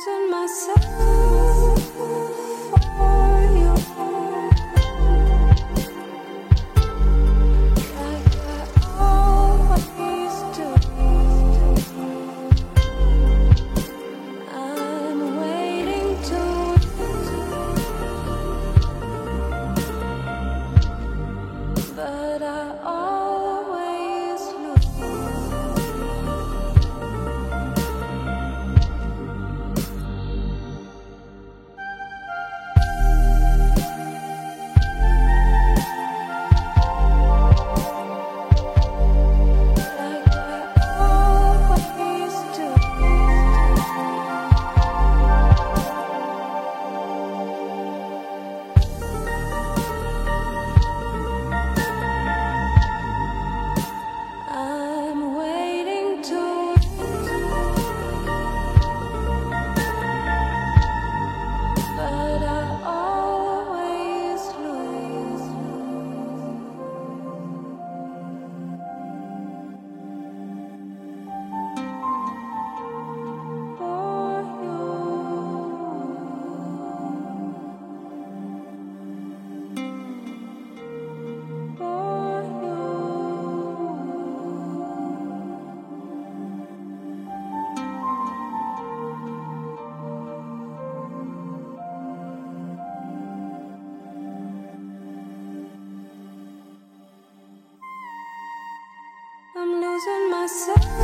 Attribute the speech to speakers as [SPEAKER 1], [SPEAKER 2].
[SPEAKER 1] losing myself. I'm myself